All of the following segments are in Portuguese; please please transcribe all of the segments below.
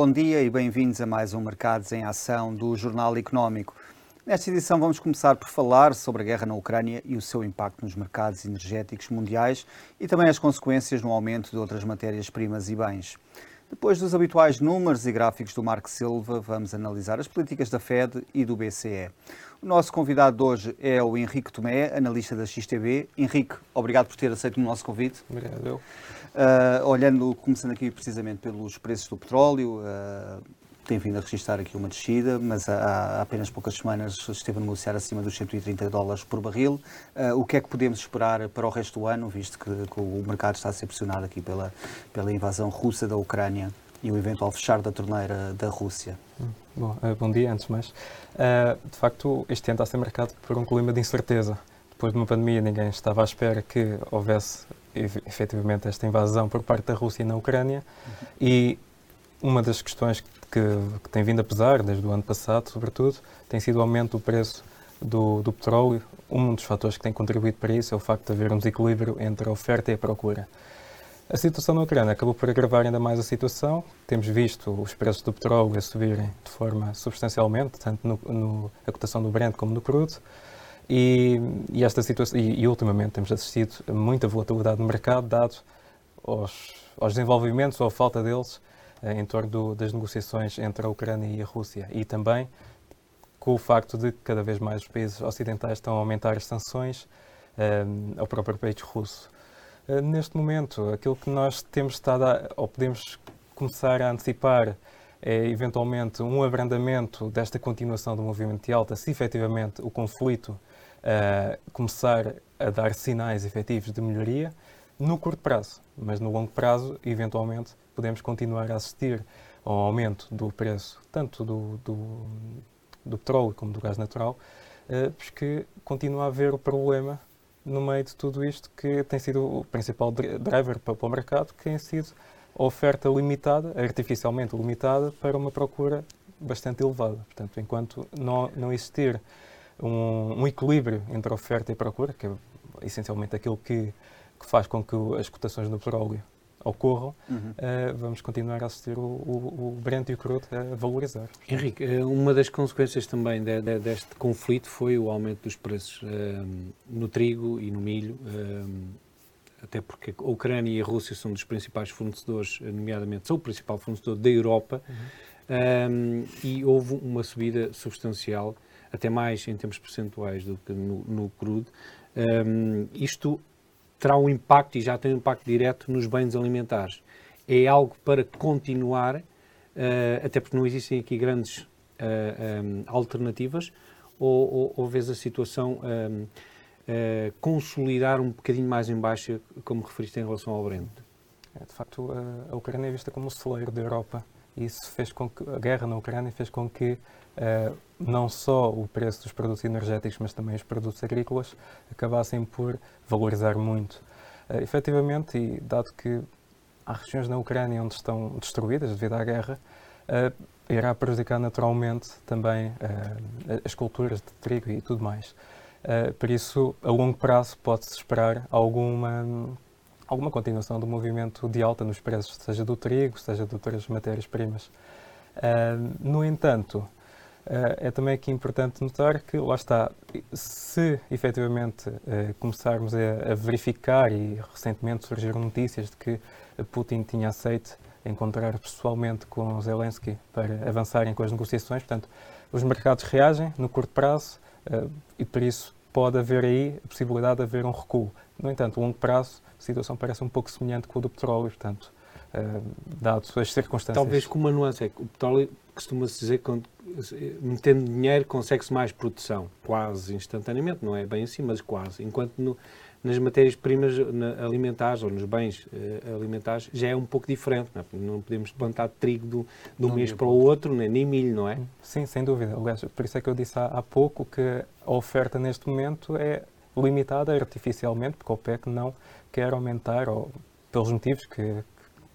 Bom dia e bem-vindos a mais um Mercados em Ação do Jornal Económico. Nesta edição vamos começar por falar sobre a guerra na Ucrânia e o seu impacto nos mercados energéticos mundiais e também as consequências no aumento de outras matérias-primas e bens. Depois dos habituais números e gráficos do Marco Silva, vamos analisar as políticas da Fed e do BCE. O nosso convidado de hoje é o Henrique Tomé, analista da XTB. Henrique, obrigado por ter aceito o nosso convite. Obrigado. Uh, olhando, começando aqui precisamente pelos preços do petróleo, uh, tem vindo a registrar aqui uma descida, mas há, há, apenas poucas semanas esteve a negociar acima dos 130 dólares por barril. Uh, o que é que podemos esperar para o resto do ano, visto que, que, o mercado está a ser pressionado aqui pela, pela invasão russa da Ucrânia e o eventual fechar da torneira da Rússia? Hum, bom, bom dia, antes mais. de facto, este ano está a ser marcado por um clima de incerteza. Depois de uma pandemia, ninguém estava à espera que houvesse efetivamente esta invasão por parte da Rússia na Ucrânia e uma das questões que, que, tem vindo a pesar desde o ano passado, sobretudo, tem sido o aumento do preço do, do, petróleo. Um dos fatores que tem contribuído para isso é o facto de haver um desequilíbrio entre a oferta e a procura. A situação na Ucrânia acabou por agravar ainda mais a situação. Temos visto os preços do petróleo a subirem de forma substancialmente, tanto no, no cotação do Brent como no crudo. E, e esta situação, e, e, ultimamente temos assistido a muita volatilidade no mercado, dado aos, aos desenvolvimentos ou a falta deles eh, em torno do, das negociações entre a Ucrânia e a Rússia. E também com o facto de que cada vez mais os países ocidentais estão a aumentar as sanções eh, ao próprio país russo. Eh, neste momento, aquilo que nós temos estado a, ou podemos começar a antecipar é eventualmente um abrandamento desta continuação do movimento de alta, se efetivamente o conflito uh, começar a dar sinais efetivos de melhoria no curto prazo, mas no longo prazo, eventualmente, podemos continuar a assistir ao aumento do preço, tanto do, do, do petróleo como do gás natural, uh, porque continua a haver o problema no meio de tudo isto que tem sido o principal driver para, para o mercado, que tem sido a oferta limitada, artificialmente limitada, para uma procura bastante elevada. Portanto, enquanto não, não existir um, um, equilíbrio entre oferta e procura, que é essencialmente aquilo que, que faz com que as cotações do petróleo ocorram, uhum. uh, vamos continuar a assistir o, o, o Brent e o crudo a valorizar. Henrique, eh, uma das consequências também de, de, deste conflito foi o aumento dos preços uh, no trigo e no milho, uh, até porque a Ucrânia e a Rússia são dos principais fornecedores, nomeadamente são o principal fornecedor da Europa, uhum. e houve uma subida substancial até mais em termos percentuais do que no, no crudo. Um, isto terá um impacto e já tem um impacto direto nos bens alimentares. É algo para continuar, uh, até porque não existem aqui grandes uh, um, alternativas, ou, ou, ou vês a situação um, uh, consolidar um bocadinho mais em baixa, como referiste em relação ao Brent? É, de facto, a Ucrânia é vista como o celeiro da Europa. Isso fez com que a guerra na Ucrânia fez com que uh, não só o preço dos produtos energéticos, mas também os produtos agrícolas acabassem por valorizar muito. Uh, efetivamente, e dado que há regiões na Ucrânia onde estão destruídas devido à guerra, uh, irá prejudicar naturalmente também as culturas de trigo e tudo mais. Por isso, a longo prazo pode-se esperar alguma, alguma continuação do movimento de alta nos preços, seja do trigo, seja de outras matérias-primas. Uh, no entanto, Uh, é também aqui importante notar que, lá está, se efetivamente uh, começarmos a, a, verificar, e recentemente surgiram notícias de que Putin tinha aceito encontrar pessoalmente com Zelensky para avançarem com as negociações, portanto, os mercados reagem no curto prazo uh, e por isso pode haver aí a possibilidade de haver um recuo. No entanto, a longo prazo, a situação parece um pouco semelhante com a do petróleo, portanto, uh, dados as circunstâncias. Talvez com uma nuance, é que o petróleo costuma-se dizer que metendo dinheiro consegue-se mais produção, quase instantaneamente, não é bem assim, mas quase. Enquanto no, nas matérias-primas alimentares ou nos bens uh, alimentares já é um pouco diferente. Não, é? não podemos plantar trigo do, de um mês para o outro, nem, nem milho, não é? Sim, sem dúvida. Aliás, por isso é que eu disse há, há pouco que a oferta neste momento é limitada artificialmente, porque o OPEC não quer aumentar, ou pelos motivos que,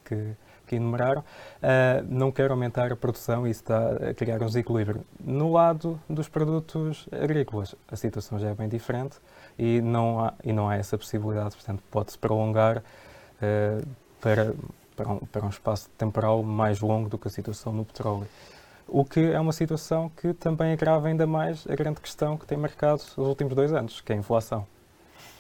que, que enumeraram, uh, não quer aumentar a produção e isso está a criar um desequilíbrio. No lado dos produtos agrícolas, a situação já é bem diferente e não há, e não há essa possibilidade, portanto, pode-se prolongar uh, para para um, para um espaço temporal mais longo do que a situação no petróleo. O que é uma situação que também agrava ainda mais a grande questão que tem marcado os últimos dois anos, que é a inflação.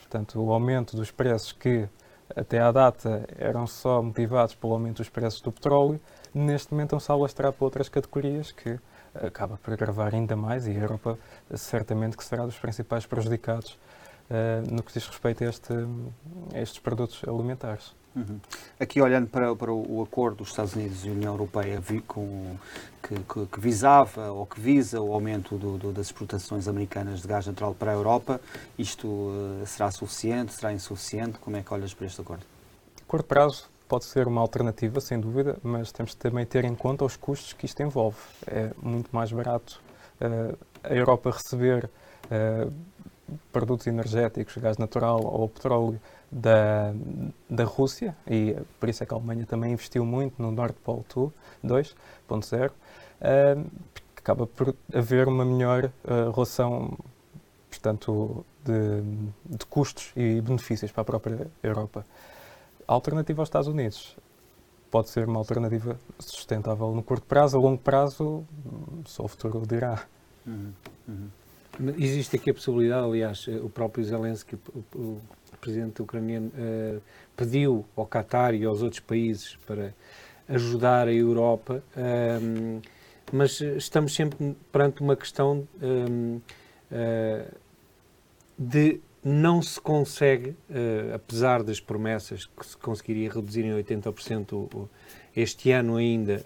Portanto, o aumento dos preços que até à data eram só motivados pelo aumento dos preços do petróleo, neste momento estão-se a alastrar para outras categorias que acaba por agravar ainda mais e a Europa certamente que será dos principais prejudicados no que diz respeito a, este, a estes produtos alimentares. Uhum. Aqui olhando para, para, o acordo dos Estados Unidos e União Europeia vi, com, que, que, que, visava ou que visa o aumento do, do, das exportações americanas de gás natural para a Europa, isto uh, será suficiente, será insuficiente? Como é que olhas para este acordo? A curto prazo pode ser uma alternativa, sem dúvida, mas temos também ter em conta os custos que isto envolve. É muito mais barato uh, a Europa receber uh, produtos energéticos, gás natural ou petróleo da, da Rússia, e por isso é que a Alemanha também investiu muito no Nord Pole 2.0, uh, acaba por haver uma melhor uh, relação portanto, de, de, custos e benefícios para a própria Europa. A alternativa aos Estados Unidos pode ser uma alternativa sustentável no curto prazo, a longo prazo, só o futuro dirá. Uhum, uhum. Existe aqui a possibilidade, aliás, o próprio Zelensky, o, presidente ucraniano uh, pediu ao Qatar e aos outros países para ajudar a Europa, ehm, mas estamos sempre perante uma questão uh, eh, de não se consegue, apesar das promessas que se conseguiria reduzir em 80% este ano ainda,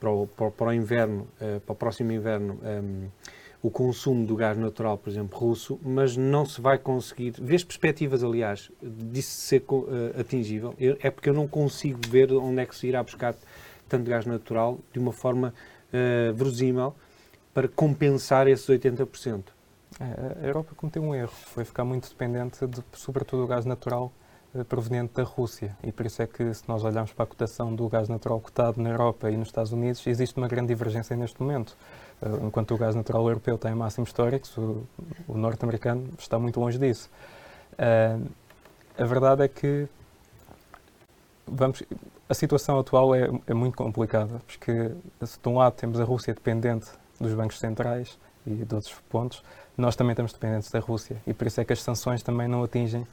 para, o, inverno, para o próximo inverno, um, o consumo do gás natural, por exemplo, russo, mas não se vai conseguir. Vês perspectivas, aliás, disso ser uh, atingível? Eu, é porque eu não consigo ver onde é que se irá buscar tanto gás natural de uma forma uh, verosímil para compensar esses 80%. É, a Europa cometeu um erro, foi ficar muito dependente, de, sobretudo, do gás natural uh, proveniente da Rússia. E por isso é que, se nós olharmos para a cotação do gás natural cotado na Europa e nos Estados Unidos, existe uma grande divergência neste momento. Eh, enquanto o gás natural europeu tem máximos históricos, o, o norte-americano está muito longe disso. Uh, a verdade é que vamos, a situação atual é, é, muito complicada, porque se de um lado temos a Rússia dependente dos bancos centrais e de outros pontos, nós também estamos dependentes da Rússia e por isso é que as sanções também não atingem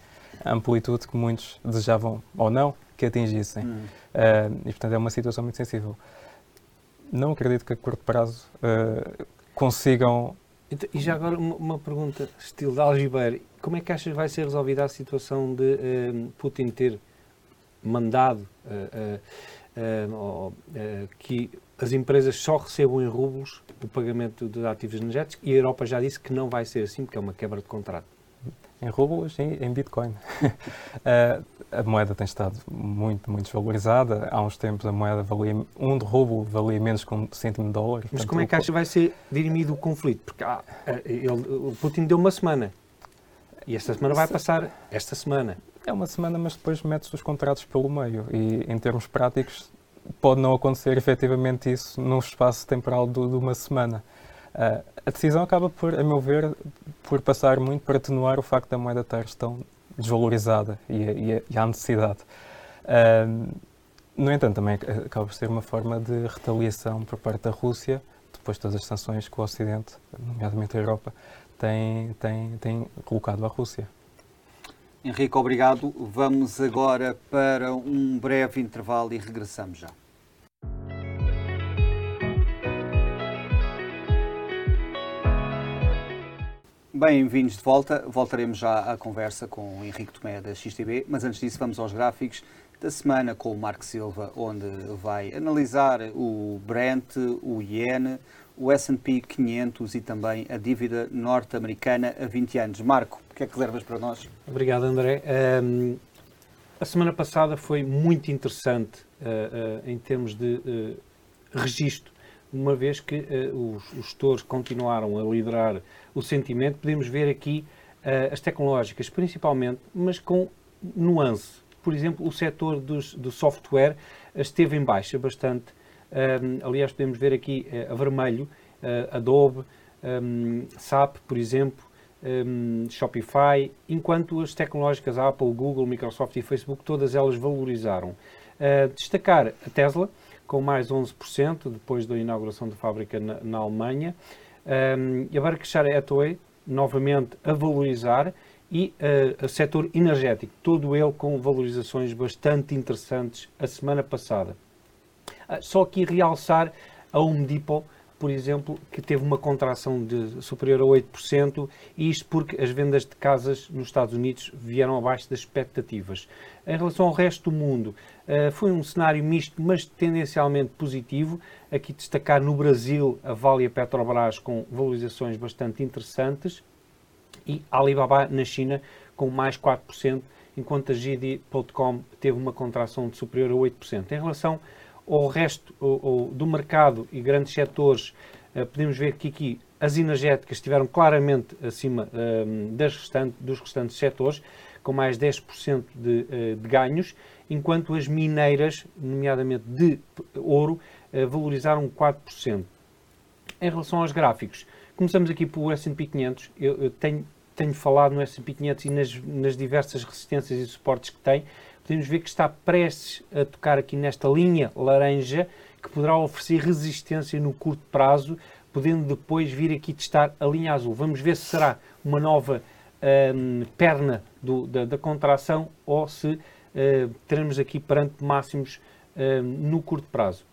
a amplitude que muitos desejavam ou não que atingissem. Hum. Uh, e portanto é uma situação muito sensível não acredito que a curto prazo uh, consigam. E já agora uma, uma, pergunta, estilo de algibeira: como é que achas que vai ser resolvida a situação de uh, Putin ter mandado uh, que as empresas só recebam em rublos o pagamento dos ativos energéticos e a Europa já disse que não vai ser assim, porque é uma quebra de contrato? Em rublos e em Bitcoin. uh, a moeda tem estado muito, muito desvalorizada. Há uns tempos a moeda valia, um de rublo valia menos que um cêntimo de dólar. Mas Portanto, como é que acha que vai ser dirimido o conflito? Porque ah, eh, ele, o Putin deu uma semana. E esta semana vai passar esta semana. É uma semana, mas depois mete-se os contratos pelo meio. E em termos práticos pode não acontecer efetivamente isso num espaço temporal de, de uma semana. Uh, a decisão acaba por, a meu ver, por passar muito para atenuar o facto da moeda estar tão desvalorizada e e e a necessidade. Uh, no entanto, também acaba por ser uma forma de retaliação por parte da Rússia, depois de todas as sanções que o Ocidente, nomeadamente a Europa, tem, tem, tem colocado à Rússia. Henrique, obrigado. Vamos agora para um breve intervalo e regressamos já. Bem-vindos de volta. Voltaremos já à conversa com o Henrique Tomé da XTB, mas antes disso vamos aos gráficos da semana com o Marco Silva, onde vai analisar o Brent, o Yen, o S&P 500 e também a dívida norte-americana a 20 anos. Marco, o que é que reservas para nós? Obrigado, André. Um, a semana passada foi muito interessante uh, uh, em termos de uh, registro, uma vez que os, os gestores continuaram a liderar o sentimento, podemos ver aqui uh, as tecnológicas principalmente, mas com nuance. Por exemplo, o setor dos, do software esteve em baixa bastante. Um, aliás, podemos ver aqui uh, a vermelho, uh, Adobe, um, SAP, por exemplo, um, Shopify, enquanto as tecnológicas Apple, Google, Microsoft e Facebook, todas elas valorizaram. Uh, destacar a Tesla, com mais 11%, depois da inauguração da fábrica na, na Alemanha. Um, e a Berkshire Hathaway, novamente a valorizar, e uh, o setor energético, todo ele com valorizações bastante interessantes a semana passada. Uh, só aqui realçar a Home Depot, por exemplo, que teve uma contração de superior a 8%, e isto porque as vendas de casas nos Estados Unidos vieram abaixo das expectativas. Em relação ao resto do mundo, uh, foi um cenário misto, mas tendencialmente positivo. Aqui destacar no Brasil a Vale e a Petrobras com valorizações bastante interessantes e Alibaba na China com mais 4%, enquanto a JD.com teve uma contração de superior a 8%. Em relação ao resto do mercado e grandes setores, eh, podemos ver que aqui as energéticas estiveram claramente acima ehm, das restantes, dos restantes setores, com mais 10% de, eh, de ganhos, enquanto as mineiras, nomeadamente de ouro, eh, valorizaram 4%. Em relação aos gráficos, começamos aqui pelo S&P 500. Eu, eu tenho tenho falado no S&P 500 e nas, nas, diversas resistências e suportes que tem, podemos ver que está prestes a tocar aqui nesta linha laranja, que poderá oferecer resistência no curto prazo, podendo depois vir aqui testar a linha azul. Vamos ver se será uma nova um, perna do, da, da, contração ou se uh, teremos aqui perante máximos uh, no curto prazo.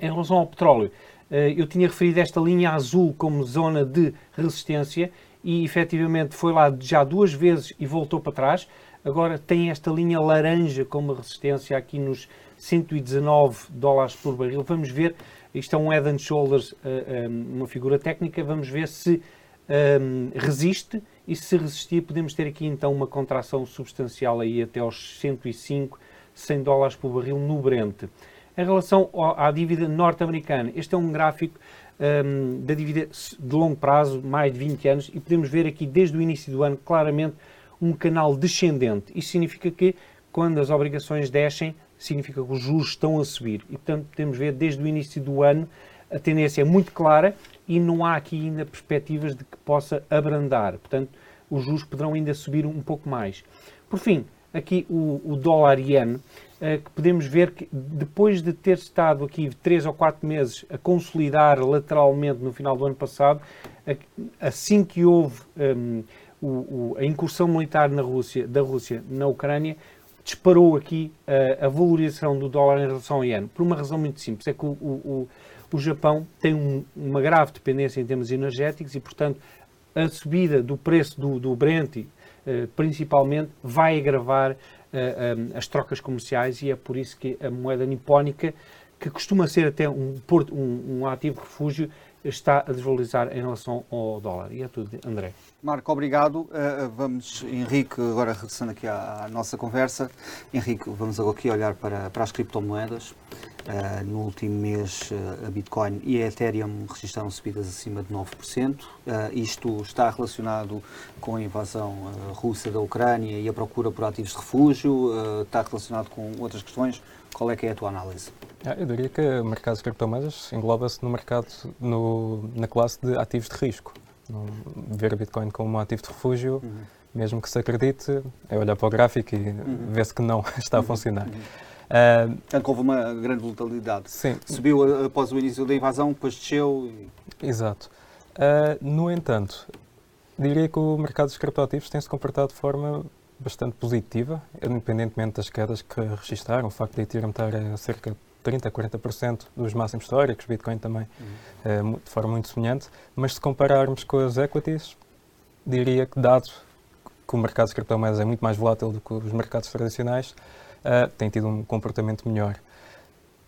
Em relação ao petróleo, uh, eu tinha referido esta linha azul como zona de resistência e efetivamente foi lá já duas vezes e voltou para trás. Agora tem esta linha laranja como resistência aqui nos 119 dólares por barril. Vamos ver, isto é um head and shoulders, eh, eh, uma figura técnica, vamos ver se um, eh, resiste e se resistir podemos ter aqui então uma contração substancial aí até aos 105, 100 dólares por barril no Brent. Em relação à dívida norte-americana, este é um gráfico um, da dívida de longo prazo, mais de 20 anos, e podemos ver aqui desde o início do ano claramente um canal descendente. Isso significa que quando as obrigações descem, significa que os juros estão a subir. E portanto podemos ver desde o início do ano a tendência é muito clara e não há aqui ainda perspectivas de que possa abrandar. Portanto, os juros poderão ainda subir um pouco mais. Por fim, aqui o, o dólar iene eh, que podemos ver que depois de ter estado aqui três ou quatro meses a consolidar lateralmente no final do ano passado, assim que houve um, o, o, a incursão militar na Rússia, da Rússia na Ucrânia, disparou aqui a, a valorização do dólar em relação ao iene, por uma razão muito simples, é que o, o, o Japão tem um, uma grave dependência em termos energéticos e, portanto, a subida do preço do, do Brent, eh, principalmente, vai agravar uh, as trocas comerciais e é por isso que a moeda nipónica, que costuma ser até um, porto, um, um ativo refúgio, está a desvalorizar em relação ao dólar. E é tudo, André. Marco, obrigado. Uh, vamos, Henrique, agora regressando aqui à, à, nossa conversa. Henrique, vamos agora aqui olhar para, para as criptomoedas. Uh, no último mês, uh, a Bitcoin e a Ethereum registraram subidas acima de 9%. isto está relacionado com a invasão russa da Ucrânia e a procura por ativos de refúgio? está relacionado com outras questões? Qual é que é a tua análise? Ah, eu diria que o mercado de criptomoedas engloba-se no mercado, no, na classe de ativos de risco. Ver a Bitcoin como um ativo de refúgio, uhum. mesmo que se acredite, é olhar para o gráfico e uhum. ver-se que não está a uhum. funcionar. Uhum. Uh, Portanto, houve uma grande volatilidade. Sim. Subiu após o início da invasão, depois desceu. E... Exato. Uh, no entanto, diria que o mercado dos criptoativos tem se comportado de forma bastante positiva, independentemente das quedas que registraram. O facto de Ethereum estar a cerca de 30% a 40% dos máximos históricos, Bitcoin também, uhum. de forma muito semelhante. Mas se compararmos com as equities, diria que, dado que o mercado de criptomoedas é muito mais volátil do que os mercados tradicionais, uh, tem tido um comportamento melhor.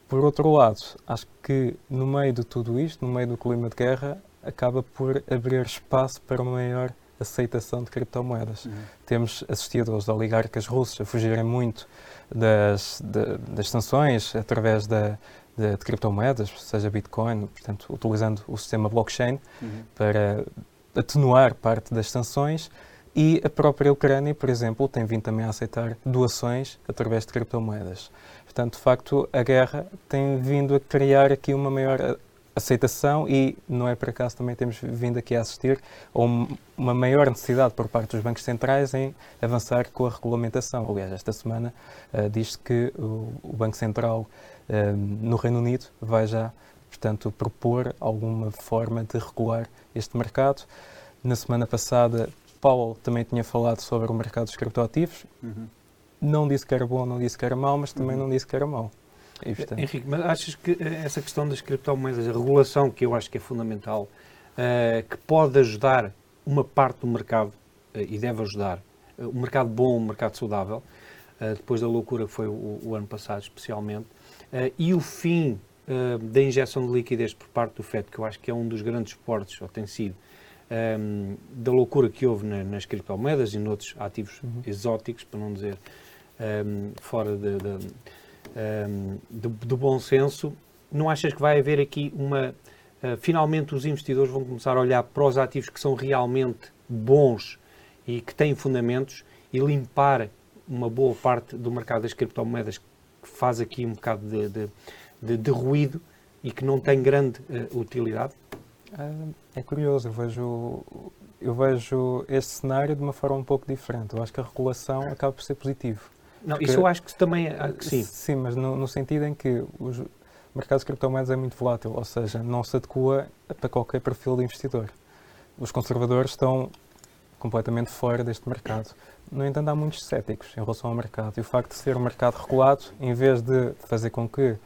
Por outro lado, acho que no meio de tudo isto, no meio do clima de guerra, acaba por abrir espaço para uma maior aceitação de criptomoedas. Uhum. Temos assistido aos oligarcas russos a fugirem muito das, de, das sanções através da, de, de, criptomoedas, seja Bitcoin, portanto, utilizando o sistema blockchain uhum. para atenuar parte das sanções. E a própria Ucrânia, por exemplo, tem vindo também a aceitar doações através de criptomoedas. Portanto, de facto, a guerra tem vindo a criar aqui uma maior aceitação e não é por acaso também temos vindo aqui a assistir a uma maior necessidade por parte dos bancos centrais em avançar com a regulamentação. Aliás, esta semana uh, diz-se que o, o, Banco Central uh, no Reino Unido vai já, portanto, propor alguma forma de regular este mercado. Na semana passada, Paulo também tinha falado sobre o mercado dos criptoativos. Uhum. Não disse que era bom, não disse que era mau, mas também uhum. não disse que era mau. E, portanto... Henrique, mas achas que eh, essa questão das criptomoedas, a regulação, que eu acho que é fundamental, uh, que pode ajudar uma parte do mercado, uh, e deve ajudar, uh, um mercado bom, um mercado saudável, depois da loucura que foi o, o ano passado, especialmente, e o fim da injeção de liquidez por parte do FED, que eu acho que é um dos grandes esportes, ou tem sido, um, ehm, da loucura que houve na, nas criptomoedas e noutros ativos uhum. exóticos, para não dizer um, ehm, fora de, de um, do, do, bom senso, não achas que vai haver aqui uma. Uh, finalmente os investidores vão começar a olhar para os ativos que são realmente bons e que têm fundamentos e limpar uma boa parte do mercado das criptomoedas que faz aqui um bocado de, de, de, de ruído e que não tem grande uh, utilidade? É curioso, eu vejo, eu vejo este cenário de uma forma um pouco diferente. Eu acho que a regulação acaba por ser positivo. Não, isso eu acho que também é, que sim. Sim, mas no, no sentido em que os, o mercado de criptomoedas é muito volátil, ou seja, não se adequa para qualquer perfil de investidor. Os conservadores estão completamente fora deste mercado. No entanto, há muitos céticos em relação ao mercado. E o facto de ser um mercado regulado, em vez de fazer com que,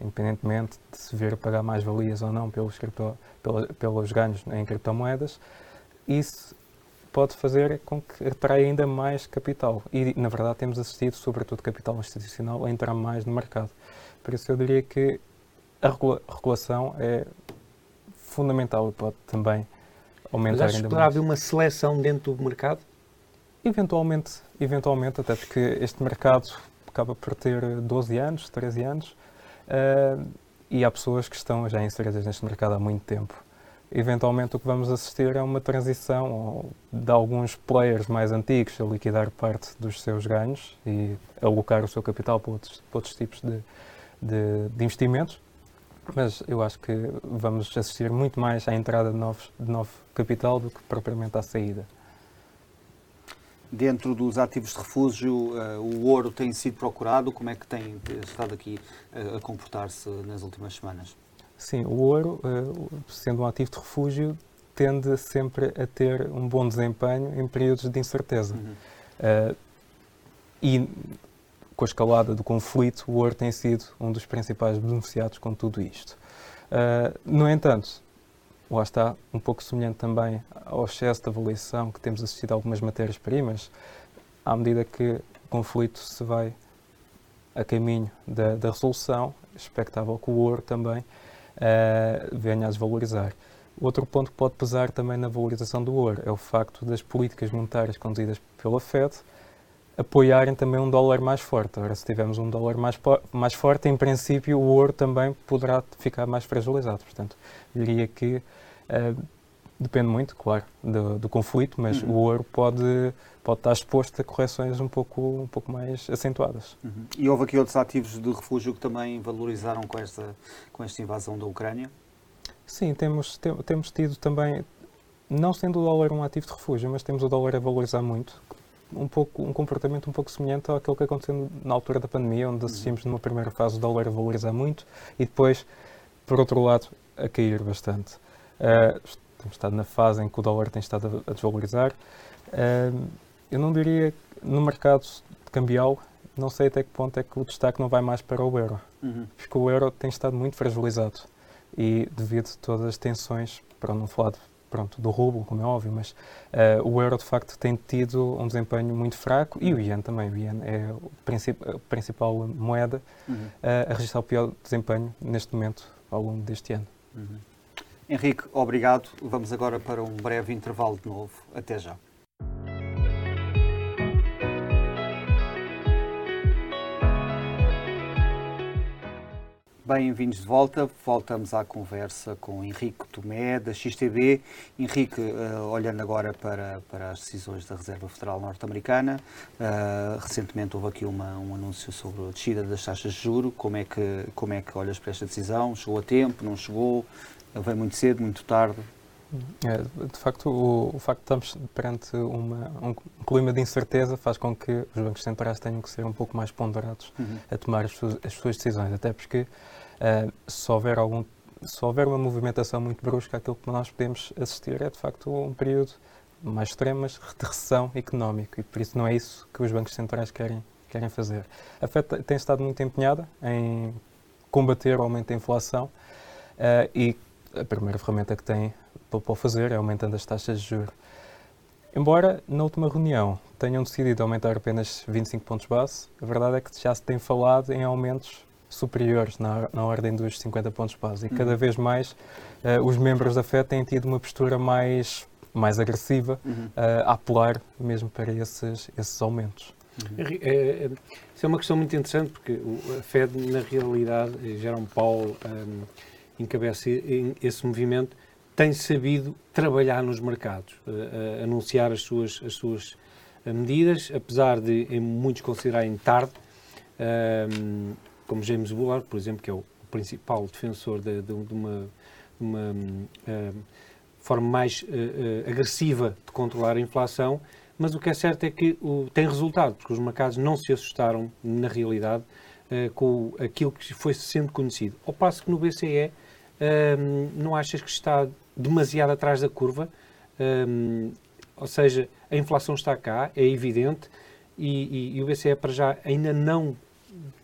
independentemente de se vir a pagar mais valias ou não pelos, cripto, pelos ganhos em criptomoedas, isso pode fazer com que atraia ainda mais capital. E, na verdade, temos assistido, sobretudo capital institucional, a entrar mais no mercado. Por isso, eu diria que a regulação é fundamental e pode também aumentar Mas ainda mais. haver uma seleção dentro do mercado? Eventualmente, eventualmente, até porque este mercado acaba por ter 12 anos, 13 anos, uh, e há pessoas que estão já inseridas neste mercado há muito tempo eventualmente o que vamos assistir é uma transição de alguns players mais antigos a liquidar parte dos seus ganhos e alocar o seu capital para outros, para outros tipos de, de, de, investimentos. Mas eu acho que vamos assistir muito mais à entrada de, novos, de novo capital do que propriamente à saída. Dentro dos ativos de refúgio, uh, o ouro tem sido procurado. Como é que tem estado aqui uh, a comportar-se nas últimas semanas? Sim, o ouro, eh, sendo um ativo de refúgio, tende sempre a ter um bom desempenho em períodos de incerteza. Uhum. Uh, e com a escalada do conflito, o ouro tem sido um dos principais beneficiados com tudo isto. Uh, no entanto, lá está, um pouco semelhante também ao excesso de avaliação que temos assistido a algumas matérias-primas, à medida que o conflito se vai a caminho da, da resolução, expectável que o ouro também uh, venha a desvalorizar. Outro ponto que pode pesar também na valorização do ouro é o facto das políticas monetárias conduzidas pela Fed apoiarem também um dólar mais forte. Ora, se tivermos um dólar mais, mais forte, em princípio o ouro também poderá ficar mais fragilizado. Portanto, diria que uh, depende muito, claro, do, do conflito, mas uhum. o ouro pode, pode estar exposto a correções um pouco, um pouco mais acentuadas. Uhum. E houve aqui outros ativos de refúgio que também valorizaram com esta, com esta invasão da Ucrânia? Sim, temos, te, temos tido também, não sendo o dólar um ativo de refúgio, mas temos o dólar a valorizar muito, um, pouco, um comportamento um pouco semelhante àquilo que aconteceu na altura da pandemia, onde assistimos numa primeira fase o dólar a valorizar muito e depois, por outro lado, a cair bastante. Uh, temos estado na fase em que o dólar tem estado a, desvalorizar. eu não diria no mercado cambial, não sei até que ponto é que o destaque não vai mais para o euro, uhum. porque o euro tem estado muito fragilizado e devido a todas as tensões, para não falar de, pronto, do rublo, como é óbvio, mas uh, o euro de facto tem tido um desempenho muito fraco e o ien também. O ien é a principal moeda uhum. uh, a registrar o pior desempenho neste momento ao longo deste ano. Uhum. Henrique, obrigado. Vamos agora para um breve intervalo de novo. Até já. Bem-vindos de volta. Voltamos à conversa com Henrique Tomé, da XTB. Henrique, uh, olhando agora para, para as decisões da Reserva Federal Norte-Americana, uh, recentemente houve aqui uma, um anúncio sobre a descida das taxas de juro. Como é, que, como é que olhas para esta decisão? Chegou a tempo? Não chegou? Ele vem muito cedo, muito tarde. É, de facto, o, o, facto de estamos perante uma, um clima de incerteza faz com que os bancos centrais tenham que ser um pouco mais ponderados uhum. a tomar as suas, as suas, decisões, até porque uh, se, houver algum, se houver uma movimentação muito brusca, aquilo que nós podemos assistir é de facto um período mais extremo, mas de recessão económica e por isso não é isso que os bancos centrais querem, querem fazer. A FED tem estado muito empenhada em combater o aumento da inflação uh, e a primeira ferramenta que tem para o fazer é aumentando as taxas de juros. Embora na última reunião tenham decidido aumentar apenas 25 pontos base, a verdade é que já se tem falado em aumentos superiores na, na ordem dos 50 pontos base e uhum. cada vez mais uh, os membros da FED têm tido uma postura mais, mais agressiva uhum. uh, a apelar mesmo para esses, esses aumentos. Uhum. É, é, isso é uma questão muito interessante porque a FED, na realidade, Jerome Powell um, encabeça esse movimento tem sabido trabalhar nos mercados, uh, anunciar as suas, as suas eh, medidas, apesar de muitos considerarem tarde, uh, como James Bullard, por exemplo, que é o principal defensor de, de, de uma, uma uh, forma mais agressiva de controlar a inflação, mas o que é certo é que tem resultado, porque os mercados não se assustaram, na realidade, com aquilo que foi sendo conhecido. Ao passo que no BCE, não achas que está demasiado atrás da curva, ou seja, a inflação está cá, é evidente, e, e, e, o BCE para já ainda não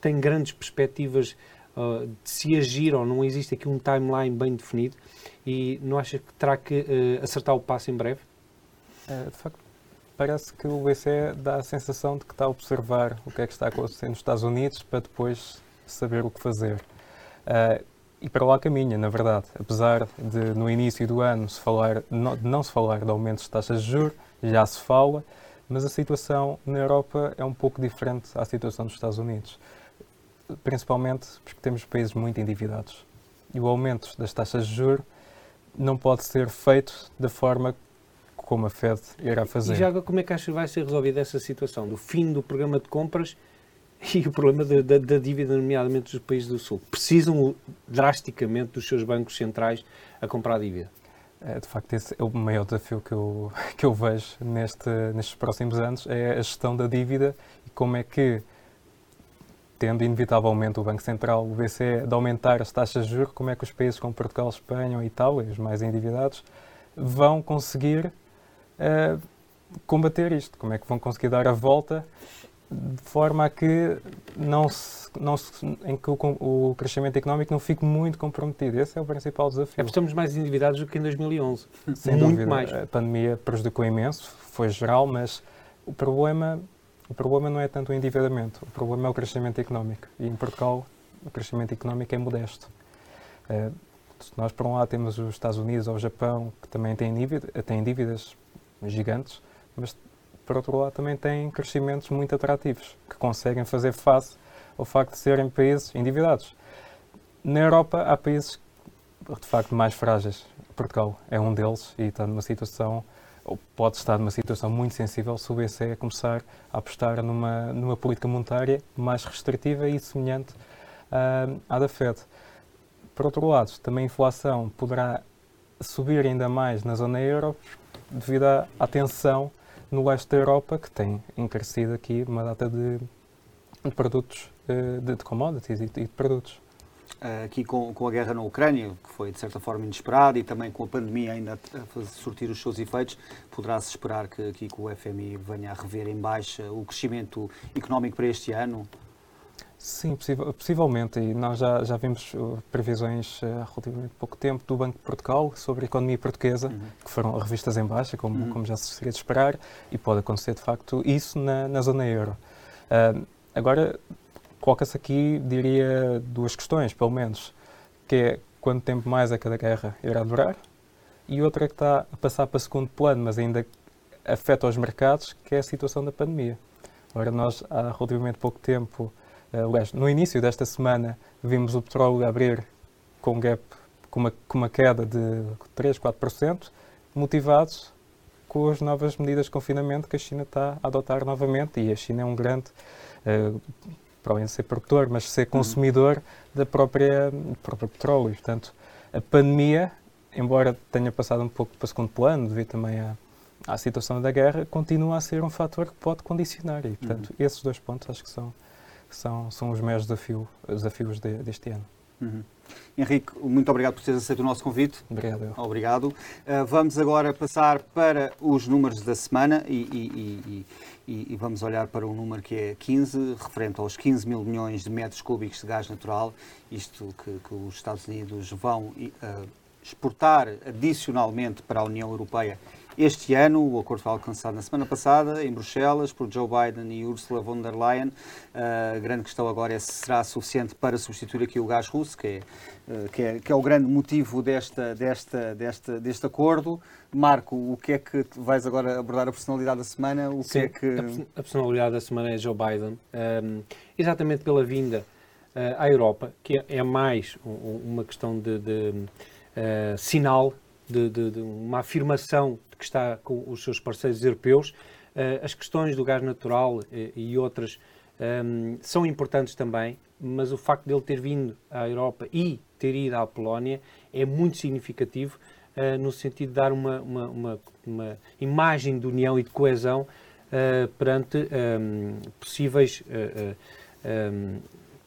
tem grandes perspectivas uh, de se agir ou não existe aqui um timeline bem definido e não acha que terá que uh, acertar o passo em breve? Uh, de facto, parece que o BCE dá a sensação de que está a observar o que é que está a acontecer nos Estados Unidos para depois saber o que fazer. Uh, e para lá caminha, na verdade. Apesar de no início do ano se falar, não, não se falar de aumentos de taxas de juros, já se fala, mas a situação na Europa é um pouco diferente à situação dos Estados Unidos. Principalmente porque temos países muito endividados. E o aumento das taxas de juros não pode ser feito da forma como a Fed irá fazer. E já como é que acha que vai ser resolvida essa situação do fim do programa de compras e o problema da, da, da, dívida, nomeadamente dos países do Sul. Precisam drasticamente dos seus bancos centrais a comprar dívida. É, de facto, esse é o maior desafio que eu, que eu vejo neste, nestes próximos anos, é a gestão da dívida e como é que, tendo inevitavelmente o Banco Central, o BCE, de aumentar as taxas de juros, como é que os países como Portugal, Espanha e Itália, os mais endividados, vão conseguir uh, combater isto, como é que vão conseguir dar a volta de forma a que não se, não se, em que o, o, crescimento económico não fique muito comprometido. Esse é o principal desafio. É porque estamos mais endividados do que em 2011. Sem muito dúvida. mais. A pandemia prejudicou imenso, foi geral, mas o problema, o problema não é tanto o endividamento, o problema é o crescimento económico. E em Portugal o crescimento económico é modesto. Uh, nós, por um lado, temos os Estados Unidos ou o Japão, que também têm, dívida, têm dívidas gigantes, mas por outro lado, também têm crescimentos muito atrativos, que conseguem fazer face ao facto de serem países endividados. Na Europa, há países de facto mais frágeis. Portugal é um deles e está numa situação, ou pode estar numa situação muito sensível se o BCE começar a apostar numa, numa política monetária mais restritiva e semelhante uh, à da Fed. Por outro lado, também a inflação poderá subir ainda mais na zona euro devido à, à tensão no leste da Europa, que tem encarecido aqui uma data de, de produtos, eh, de, de commodities e de, produtos. Eh, aqui com, com, a guerra na Ucrânia, que foi de certa forma inesperada, e também com a pandemia ainda a surtir os seus efeitos, poderá-se esperar que aqui com o FMI venha a rever em baixa o crescimento económico para este ano? Sim, possivelmente. E nós já, já vimos uh, previsões uh, há relativamente pouco tempo do Banco de Portugal sobre a economia portuguesa, uhum. que foram revistas em baixa, como, uhum. como já se seria de esperar, e pode acontecer de facto isso na, na zona euro. Uh, agora, coloca-se aqui, diria, duas questões, pelo menos, que é quanto tempo mais é que a guerra irá durar, e outra é que está a passar para segundo plano, mas ainda afeta os mercados, que é a situação da pandemia. Ora, nós há relativamente pouco tempo aliás, no início desta semana vimos o petróleo abrir com um gap, com uma, com uma queda de 3, 4%, motivados com as novas medidas de confinamento que a China está a adotar novamente e a China é um grande, uh, para além de ser produtor, mas ser consumidor da própria, do próprio petróleo. Portanto, a pandemia embora tenha passado um pouco para segundo plano, devido também à, à situação da guerra, continua a ser um fator que pode condicionar. E, portanto, uhum. esses dois pontos acho que são, são, são os maiores desafio, desafios de, deste ano. Uhum. Henrique, muito obrigado por teres aceito o nosso convite. Obrigado. Obrigado. Uh, vamos agora passar para os números da semana e, e, e, e, vamos olhar para um número que é 15, referente aos 15 mil milhões de metros cúbicos de gás natural, isto que, que os Estados Unidos vão uh, exportar adicionalmente para a União Europeia este ano. O acordo foi alcançado na semana passada em Bruxelas por Joe Biden e Ursula von der Leyen. Uh, a grande questão agora é se será suficiente para substituir aqui o gás russo, que é, uh, que é, que é o grande motivo desta, desta, desta, deste acordo. Marco, o que é que vais agora abordar a personalidade da semana? O Sim, que é que... a personalidade da semana é Joe Biden, um, exatamente pela vinda uh, à Europa, que é, é mais uma questão de, de sinal de, de, de, uma afirmação que está com os seus parceiros europeus. Uh, as questões do gás natural e, e outras um, ehm, são importantes também, mas o facto de ele ter vindo à Europa e ter ido à Polónia é muito significativo uh, no sentido de dar uma, uma, uma, uma, imagem de união e de coesão uh, perante um, ehm, possíveis um, ehm,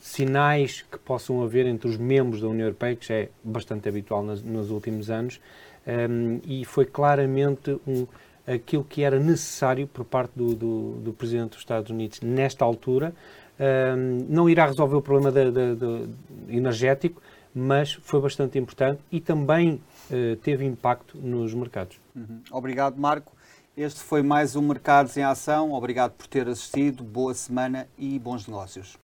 sinais que possam haver entre os membros da União Europeia, que já é bastante habitual nos, nos últimos anos, um, e foi claramente um, aquilo que era necessário por parte do, do, do, Presidente dos Estados Unidos nesta altura. Um, não irá resolver o problema de energético, mas foi bastante importante e também uh, teve impacto nos mercados. Uhum. Obrigado, Marco. Este foi mais um Mercados em Ação. Obrigado por ter assistido. Boa semana e bons negócios.